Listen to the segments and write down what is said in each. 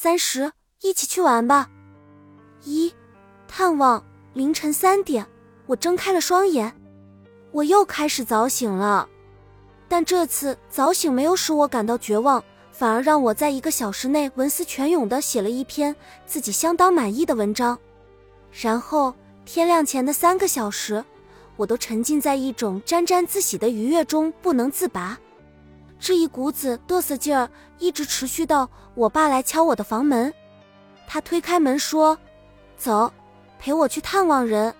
三十，一起去玩吧。一，探望。凌晨三点，我睁开了双眼，我又开始早醒了。但这次早醒没有使我感到绝望，反而让我在一个小时内文思泉涌地写了一篇自己相当满意的文章。然后天亮前的三个小时，我都沉浸在一种沾沾自喜的愉悦中不能自拔。这一股子嘚瑟劲儿一直持续到我爸来敲我的房门。他推开门说：“走，陪我去探望人。”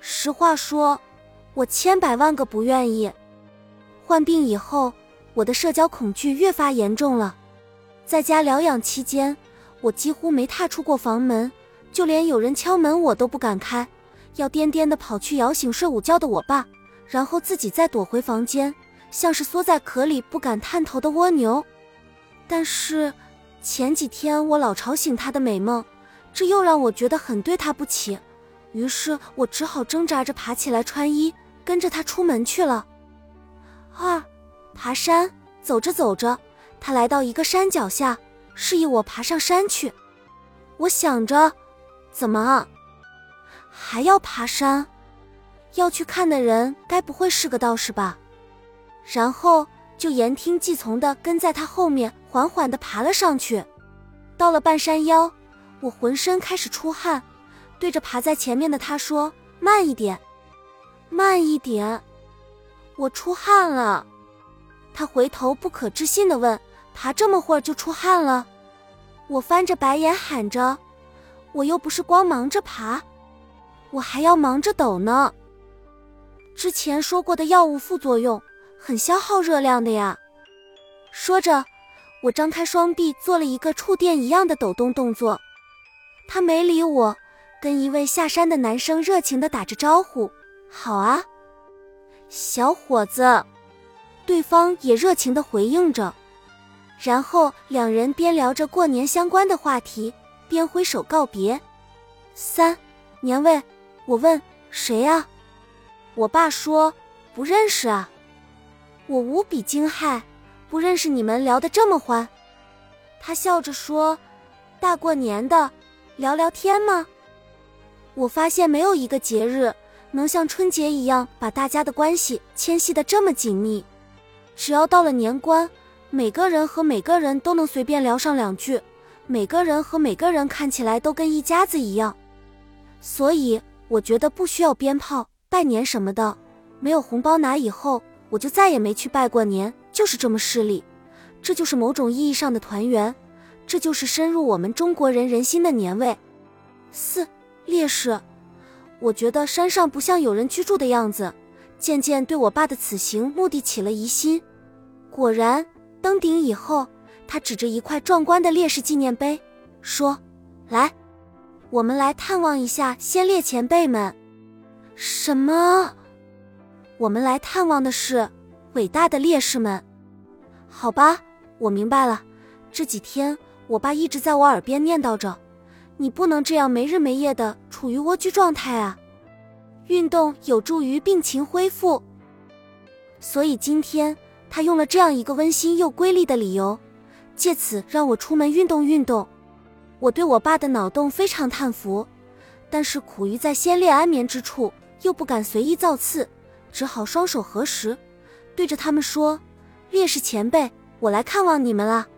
实话说，我千百万个不愿意。患病以后，我的社交恐惧越发严重了。在家疗养期间，我几乎没踏出过房门，就连有人敲门我都不敢开，要颠颠的跑去摇醒睡午觉的我爸，然后自己再躲回房间。像是缩在壳里不敢探头的蜗牛，但是前几天我老吵醒他的美梦，这又让我觉得很对他不起，于是我只好挣扎着爬起来穿衣，跟着他出门去了。二，爬山，走着走着，他来到一个山脚下，示意我爬上山去。我想着，怎么还要爬山？要去看的人该不会是个道士吧？然后就言听计从的跟在他后面，缓缓地爬了上去。到了半山腰，我浑身开始出汗，对着爬在前面的他说：“慢一点，慢一点。”我出汗了。他回头不可置信地问：“爬这么会儿就出汗了？”我翻着白眼喊着：“我又不是光忙着爬，我还要忙着抖呢。”之前说过的药物副作用。很消耗热量的呀。说着，我张开双臂，做了一个触电一样的抖动动作。他没理我，跟一位下山的男生热情地打着招呼：“好啊，小伙子。”对方也热情地回应着。然后两人边聊着过年相关的话题，边挥手告别。三年味，我问谁呀？我爸说不认识啊。我无比惊骇，不认识你们聊得这么欢。他笑着说：“大过年的，聊聊天吗？”我发现没有一个节日能像春节一样把大家的关系牵系得这么紧密。只要到了年关，每个人和每个人都能随便聊上两句，每个人和每个人看起来都跟一家子一样。所以我觉得不需要鞭炮、拜年什么的，没有红包拿以后。我就再也没去拜过年，就是这么势利。这就是某种意义上的团圆，这就是深入我们中国人人心的年味。四烈士，我觉得山上不像有人居住的样子，渐渐对我爸的此行目的起了疑心。果然，登顶以后，他指着一块壮观的烈士纪念碑，说：“来，我们来探望一下先烈前辈们。”什么？我们来探望的是伟大的烈士们，好吧，我明白了。这几天我爸一直在我耳边念叨着：“你不能这样没日没夜的处于蜗居状态啊，运动有助于病情恢复。”所以今天他用了这样一个温馨又瑰丽的理由，借此让我出门运动运动。我对我爸的脑洞非常叹服，但是苦于在先烈安眠之处，又不敢随意造次。只好双手合十，对着他们说：“烈士前辈，我来看望你们了。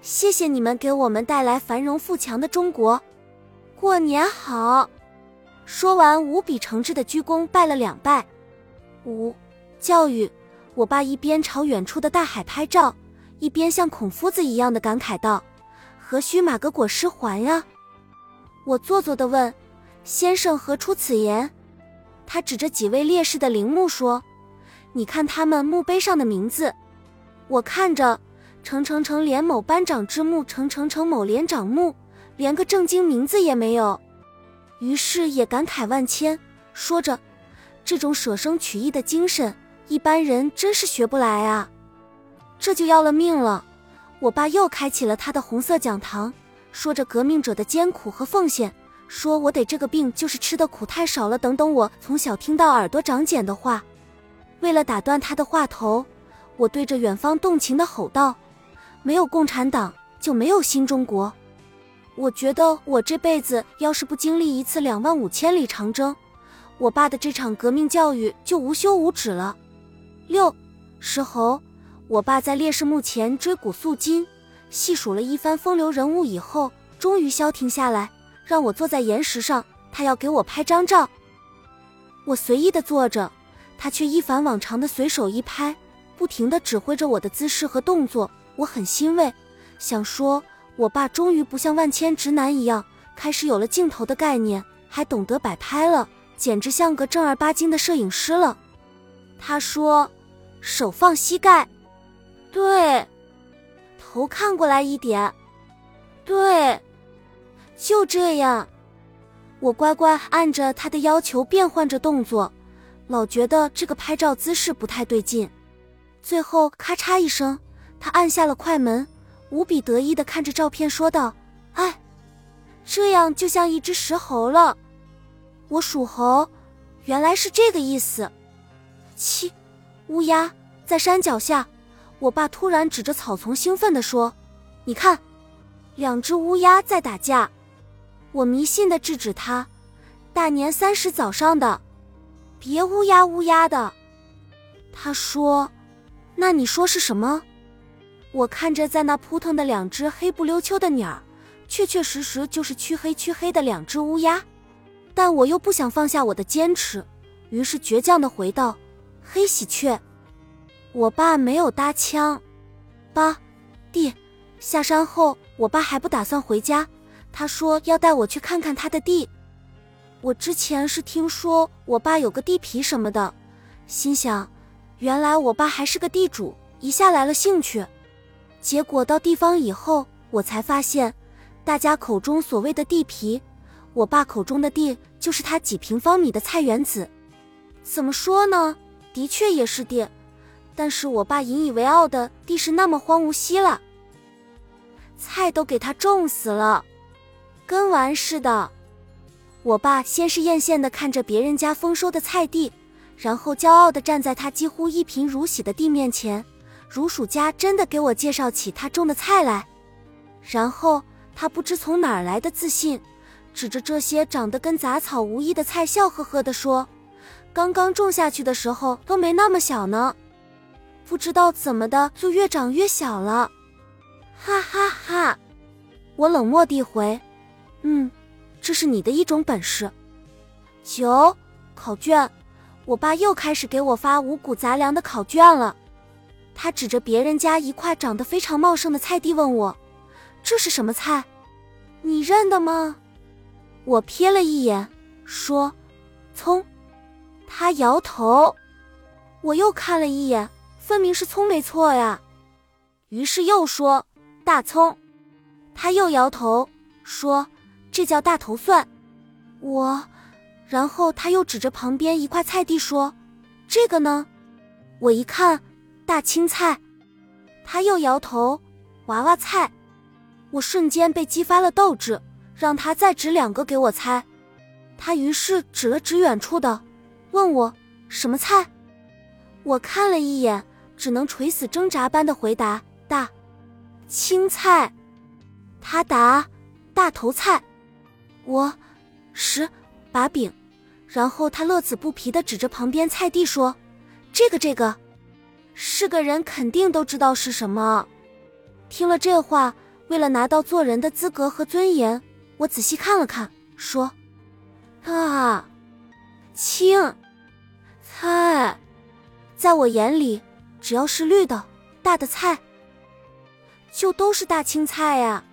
谢谢你们给我们带来繁荣富强的中国，过年好！”说完，无比诚挚的鞠躬拜了两拜。五教育，我爸一边朝远处的大海拍照，一边像孔夫子一样的感慨道：“何须马革裹尸还呀？”我做作的问：“先生何出此言？”他指着几位烈士的陵墓说：“你看他们墓碑上的名字。”我看着，程程程连某班长之墓，程程程某连长墓，连个正经名字也没有。于是也感慨万千，说着：“这种舍生取义的精神，一般人真是学不来啊！”这就要了命了。我爸又开启了他的红色讲堂，说着革命者的艰苦和奉献。说我得这个病就是吃的苦太少了，等等。我从小听到耳朵长茧的话，为了打断他的话头，我对着远方动情的吼道：“没有共产党，就没有新中国。我觉得我这辈子要是不经历一次两万五千里长征，我爸的这场革命教育就无休无止了。六，石猴，我爸在烈士墓前追古肃今，细数了一番风流人物以后，终于消停下来，让我坐在岩石上，他要给我拍张照。我随意的坐着，他却一反往常的随手一拍，不停的指挥着我的姿势和动作，我很欣慰，想说。我爸终于不像万千直男一样，开始有了镜头的概念，还懂得摆拍了，简直像个正儿八经的摄影师了。他说：“手放膝盖，对，头看过来一点，对，就这样。”我乖乖按着他的要求变换着动作，老觉得这个拍照姿势不太对劲。最后咔嚓一声，他按下了快门。无比得意的看着照片，说道：“哎，这样就像一只石猴了。我属猴，原来是这个意思。”七，乌鸦在山脚下。我爸突然指着草丛，兴奋地说：“你看，两只乌鸦在打架。”我迷信的制止他：“大年三十早上的，别乌鸦乌鸦的。”他说：“那你说是什么？”我看着在那扑腾的两只黑不溜秋的鸟儿，确确实实就是黢黑黢黑的两只乌鸦，但我又不想放下我的坚持，于是倔强的回道：“黑喜鹊。”我爸没有搭腔。八弟下山后，我爸还不打算回家，他说要带我去看看他的地。我之前是听说我爸有个地皮什么的，心想，原来我爸还是个地主，一下来了兴趣。结果到地方以后，我才发现，大家口中所谓的地皮，我爸口中的地就是他几平方米的菜园子。怎么说呢？的确也是地，但是我爸引以为傲的地是那么荒芜稀了，菜都给他种死了，跟玩似的。我爸先是艳羡的看着别人家丰收的菜地，然后骄傲的站在他几乎一贫如洗的地面前。如数家珍的给我介绍起他种的菜来，然后他不知从哪儿来的自信，指着这些长得跟杂草无异的菜，笑呵呵地说：“刚刚种下去的时候都没那么小呢，不知道怎么的就越长越小了。”哈哈哈！我冷漠地回：“嗯，这是你的一种本事。”九考卷，我爸又开始给我发五谷杂粮的考卷了。他指着别人家一块长得非常茂盛的菜地问我：“这是什么菜？你认得吗？”我瞥了一眼，说：“葱。”他摇头。我又看了一眼，分明是葱没错呀。于是又说：“大葱。”他又摇头说：“这叫大头蒜。”我，然后他又指着旁边一块菜地说：“这个呢？”我一看。大青菜，他又摇头。娃娃菜，我瞬间被激发了斗志，让他再指两个给我猜。他于是指了指远处的，问我什么菜。我看了一眼，只能垂死挣扎般的回答：大青菜。他答：大头菜。我十把柄，然后他乐此不疲的指着旁边菜地说：“这个，这个。”是个人肯定都知道是什么。听了这话，为了拿到做人的资格和尊严，我仔细看了看，说：“啊，青菜，在我眼里，只要是绿的、大的菜，就都是大青菜呀。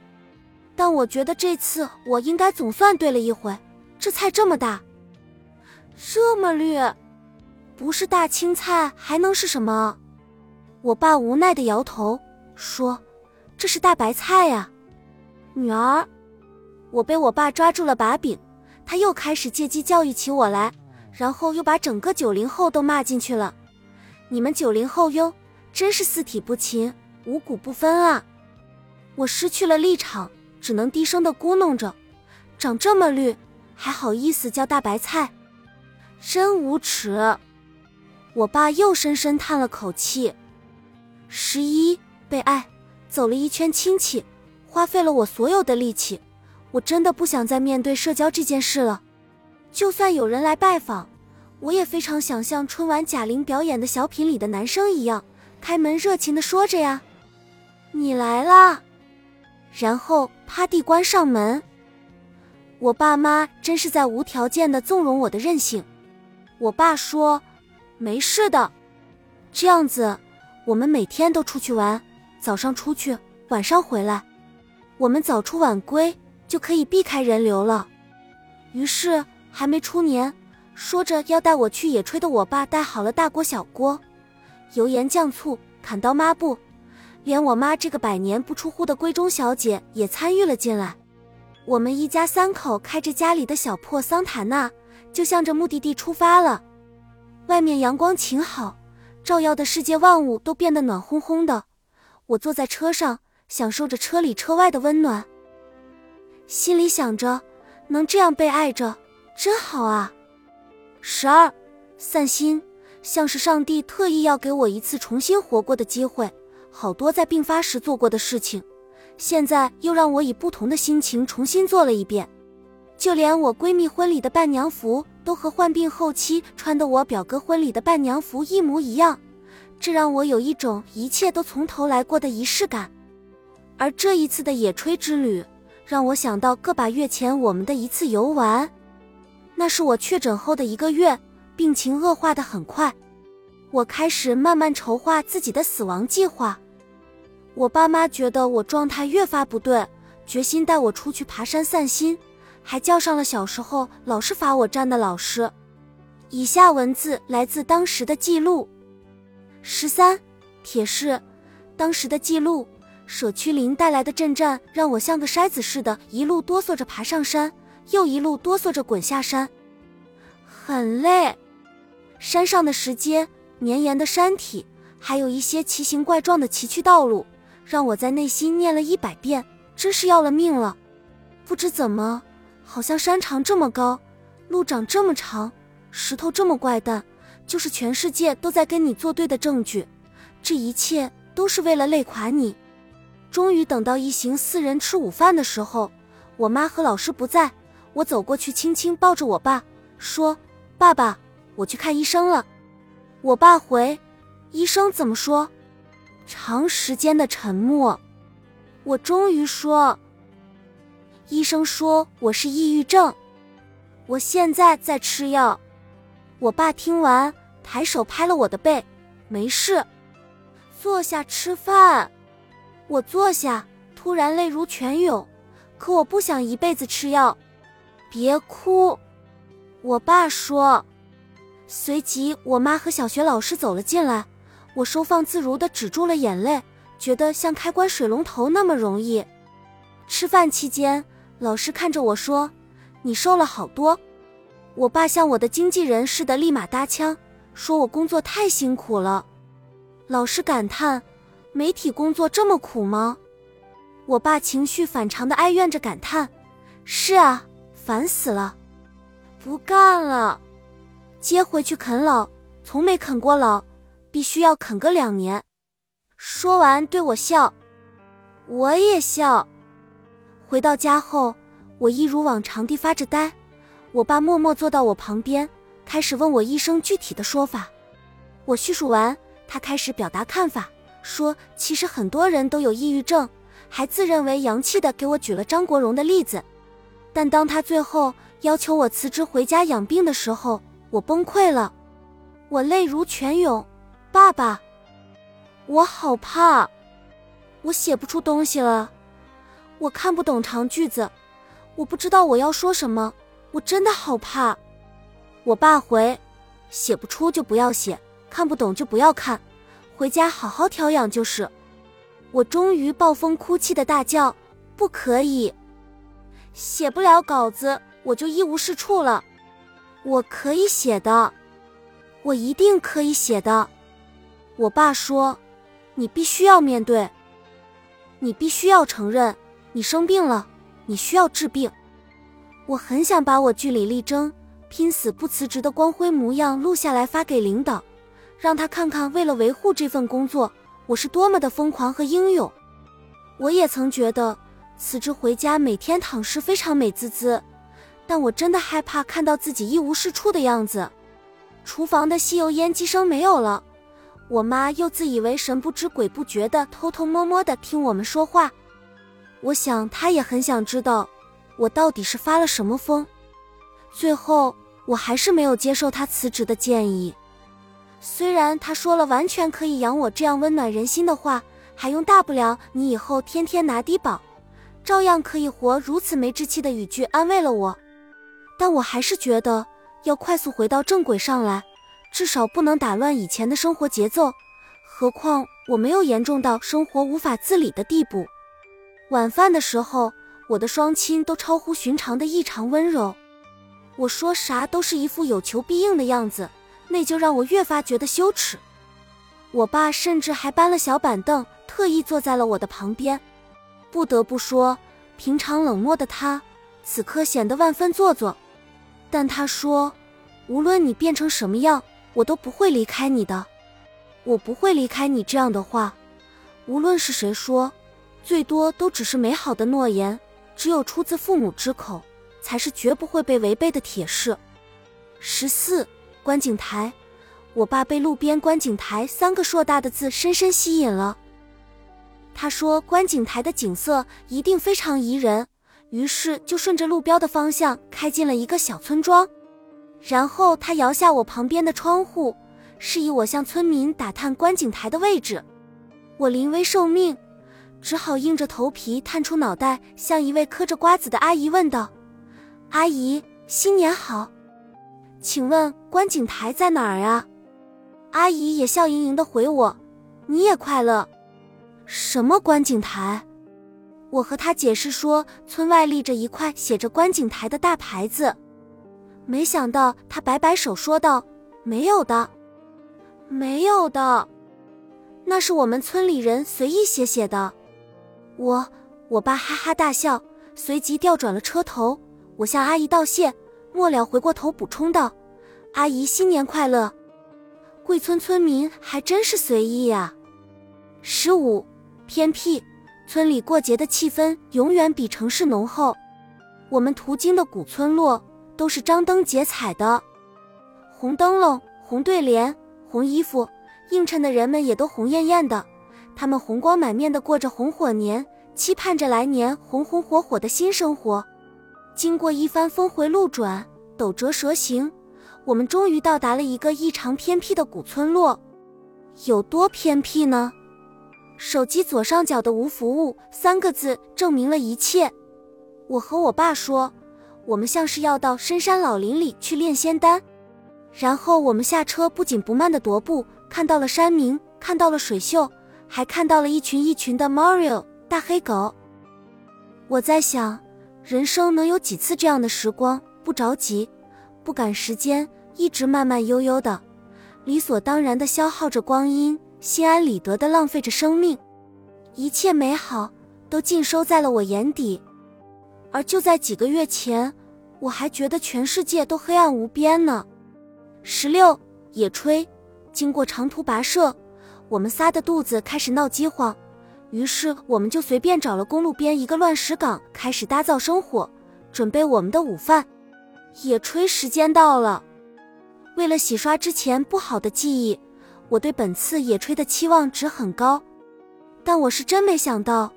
但我觉得这次我应该总算对了一回。这菜这么大，这么绿，不是大青菜还能是什么？”我爸无奈的摇头说：“这是大白菜呀，女儿。”我被我爸抓住了把柄，他又开始借机教育起我来，然后又把整个九零后都骂进去了。你们九零后哟，真是四体不勤，五谷不分啊！我失去了立场，只能低声的咕哝着：“长这么绿，还好意思叫大白菜，真无耻！”我爸又深深叹了口气。十一被爱，走了一圈亲戚，花费了我所有的力气。我真的不想再面对社交这件事了。就算有人来拜访，我也非常想像春晚贾玲表演的小品里的男生一样，开门热情的说着呀：“你来啦。”然后趴地关上门。我爸妈真是在无条件的纵容我的任性。我爸说：“没事的，这样子，我们每天都出去玩，早上出去，晚上回来，我们早出晚归，就可以避开人流了。”于是还没出年，说着要带我去野炊的我爸带好了大锅小锅，油盐酱醋、砍刀抹布，连我妈这个百年不出户的闺中小姐也参与了进来。我们一家三口开着家里的小破桑塔纳，就向着目的地出发了。外面阳光晴好，照耀的世界万物都变得暖烘烘的。我坐在车上，享受着车里车外的温暖，心里想着，能这样被爱着，真好啊。十二，散心，像是上帝特意要给我一次重新活过的机会。好多在病发时做过的事情。现在又让我以不同的心情重新做了一遍，就连我闺蜜婚礼的伴娘服都和患病后期穿的我表哥婚礼的伴娘服一模一样，这让我有一种一切都从头来过的仪式感。而这一次的野炊之旅，让我想到个把月前我们的一次游玩，那是我确诊后的一个月，病情恶化的很快，我开始慢慢筹划自己的死亡计划。我爸妈觉得我状态越发不对，决心带我出去爬山散心，还叫上了小时候老是罚我站的老师。以下文字来自当时的记录：十三，铁市，当时的记录。舍区林带来的震颤让我像个筛子似的，一路哆嗦着爬上山，又一路哆嗦着滚下山，很累。山上的石阶、绵延的山体，还有一些奇形怪状的崎岖道路。让我在内心念了一百遍，真是要了命了。不知怎么，好像山长这么高，路长这么长，石头这么怪诞，就是全世界都在跟你作对的证据。这一切都是为了累垮你。终于等到一行四人吃午饭的时候，我妈和老师不在，我走过去，轻轻抱着我爸，说：“爸爸，我去看医生了。”我爸回：“医生怎么说？”长时间的沉默，我终于说：“医生说我是抑郁症，我现在在吃药。”我爸听完，抬手拍了我的背：“没事，坐下吃饭。”我坐下，突然泪如泉涌，可我不想一辈子吃药。别哭，我爸说。随即，我妈和小学老师走了进来。我收放自如地止住了眼泪，觉得像开关水龙头那么容易。吃饭期间，老师看着我说：“你瘦了好多。”我爸像我的经纪人似的立马搭腔，说我工作太辛苦了。老师感叹：“媒体工作这么苦吗？”我爸情绪反常的哀怨着感叹：“是啊，烦死了，不干了，接回去啃老，从没啃过老。”必须要啃个两年。说完，对我笑，我也笑。回到家后，我一如往常地发着呆。我爸默默坐到我旁边，开始问我医生具体的说法。我叙述完，他开始表达看法，说其实很多人都有抑郁症，还自认为洋气的给我举了张国荣的例子。但当他最后要求我辞职回家养病的时候，我崩溃了，我泪如泉涌。爸爸，我好怕，我写不出东西了，我看不懂长句子，我不知道我要说什么，我真的好怕。我爸回：写不出就不要写，看不懂就不要看，回家好好调养就是。我终于暴风哭泣的大叫：不可以，写不了稿子我就一无是处了。我可以写的，我一定可以写的。我爸说：“你必须要面对，你必须要承认，你生病了，你需要治病。”我很想把我据理力争、拼死不辞职的光辉模样录下来发给领导，让他看看为了维护这份工作，我是多么的疯狂和英勇。我也曾觉得，辞职回家每天躺尸，非常美滋滋。但我真的害怕看到自己一无是处的样子。厨房的吸油烟机声没有了，我妈又自以为神不知鬼不觉的偷偷摸摸的听我们说话。我想她也很想知道我到底是发了什么疯。最后我还是没有接受她辞职的建议。虽然她说了完全可以养我这样温暖人心的话，还用大不了你以后天天拿低保，照样可以活如此没志气的语句安慰了我。但我还是觉得要快速回到正轨上来，至少不能打乱以前的生活节奏。何况我没有严重到生活无法自理的地步。晚饭的时候，我的双亲都超乎寻常的异常温柔。我说啥都是一副有求必应的样子，那就让我越发觉得羞耻。我爸甚至还搬了小板凳，特意坐在了我的旁边。不得不说，平常冷漠的他，此刻显得万分做作。但他说：“无论你变成什么样，我都不会离开你的。我不会离开你。”这样的话，无论是谁说，最多都只是美好的诺言。只有出自父母之口，才是绝不会被违背的铁誓。十四观景台，我爸被路边“观景台”三个硕大的字深深吸引了。他说：“观景台的景色一定非常宜人。”于是就顺着路标的方向开进了一个小村庄，然后他摇下我旁边的窗户，示意我向村民打探观景台的位置。我临危受命，只好硬着头皮探出脑袋，向一位嗑着瓜子的阿姨问道：“阿姨，新年好，请问观景台在哪儿啊？”阿姨也笑盈盈的回我：“你也快乐？什么观景台？”我和他解释说，村外立着一块写着“观景台”的大牌子，没想到他摆摆手说道：“没有的，没有的，那是我们村里人随意写写的。”我我爸哈哈大笑，随即调转了车头。我向阿姨道谢，末了回过头补充道：“阿姨新年快乐。”贵村村民还真是随意呀。十五，偏僻。村里过节的气氛永远比城市浓厚。我们途经的古村落都是张灯结彩的，红灯笼、红对联、红衣服，映衬的人们也都红艳艳的。他们红光满面的过着红火年，期盼着来年红红火火的新生活。经过一番峰回路转、陡折蛇行，我们终于到达了一个异常偏僻的古村落。有多偏僻呢？手机左上角的“无服务”三个字证明了一切。我和我爸说，我们像是要到深山老林里去炼仙丹。然后我们下车，不紧不慢的踱步，看到了山明，看到了水秀，还看到了一群一群的 Mario 大黑狗。我在想，人生能有几次这样的时光，不着急，不赶时间，一直慢慢悠悠的，理所当然的消耗着光阴。心安理得的浪费着生命，一切美好都尽收在了我眼底。而就在几个月前，我还觉得全世界都黑暗无边呢。十六野炊，经过长途跋涉，我们仨的肚子开始闹饥荒，于是我们就随便找了公路边一个乱石岗，开始搭灶生火，准备我们的午饭。野炊时间到了，为了洗刷之前不好的记忆。我对本次野炊的期望值很高，但我是真没想到，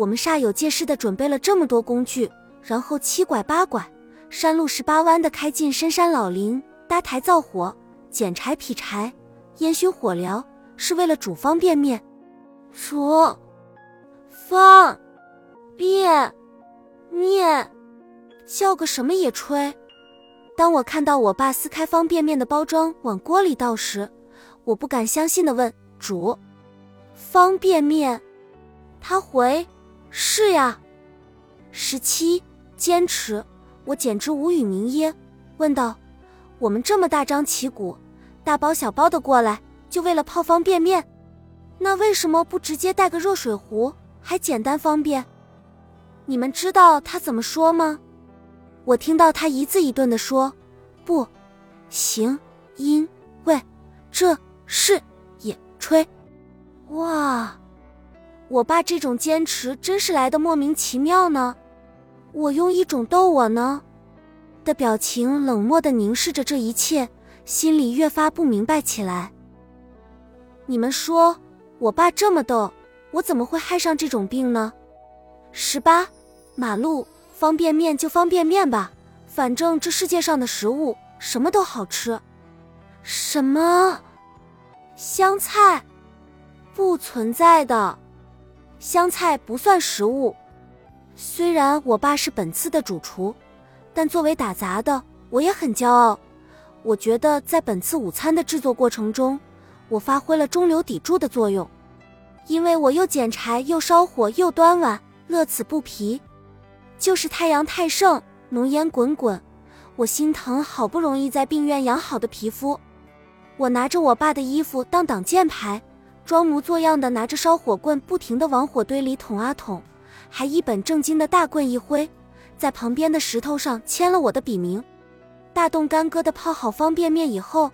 我们煞有介事的准备了这么多工具，然后七拐八拐、山路十八弯的开进深山老林，搭台造火、捡柴劈柴、烟熏火燎，是为了煮方便面。煮方便面，叫个什么野炊？当我看到我爸撕开方便面的包装往锅里倒时，我不敢相信的问：“煮方便面？”他回：“是呀。”十七坚持，我简直无语凝噎，问道：“我们这么大张旗鼓，大包小包的过来，就为了泡方便面？那为什么不直接带个热水壶，还简单方便？”你们知道他怎么说吗？我听到他一字一顿的说：“不行，因为这。”是野炊，哇！我爸这种坚持真是来的莫名其妙呢。我用一种逗我呢的表情冷漠的凝视着这一切，心里越发不明白起来。你们说，我爸这么逗，我怎么会害上这种病呢？十八，马路方便面就方便面吧，反正这世界上的食物什么都好吃。什么？香菜？不存在的，香菜不算食物。虽然我爸是本次的主厨，但作为打杂的，我也很骄傲。我觉得在本次午餐的制作过程中，我发挥了中流砥柱的作用，因为我又捡柴又烧火又端碗，乐此不疲。就是太阳太盛，浓烟滚滚，我心疼好不容易在病院养好的皮肤。我拿着我爸的衣服当挡箭牌，装模作样的拿着烧火棍，不停的往火堆里捅啊捅，还一本正经的大棍一挥，在旁边的石头上签了我的笔名。大动干戈的泡好方便面以后。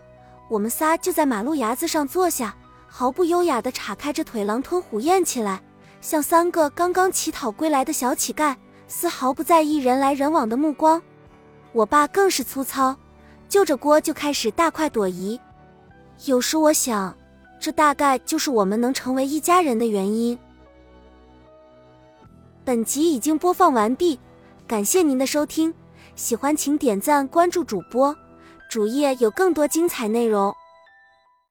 我们仨就在马路牙子上坐下，毫不优雅地叉开着腿，狼吞虎咽起来，像三个刚刚乞讨归来的小乞丐，丝毫不在意人来人往的目光。我爸更是粗糙，就着锅就开始大快朵颐。有时我想，这大概就是我们能成为一家人的原因。本集已经播放完毕，感谢您的收听，喜欢请点赞关注主播。主页有更多精彩内容。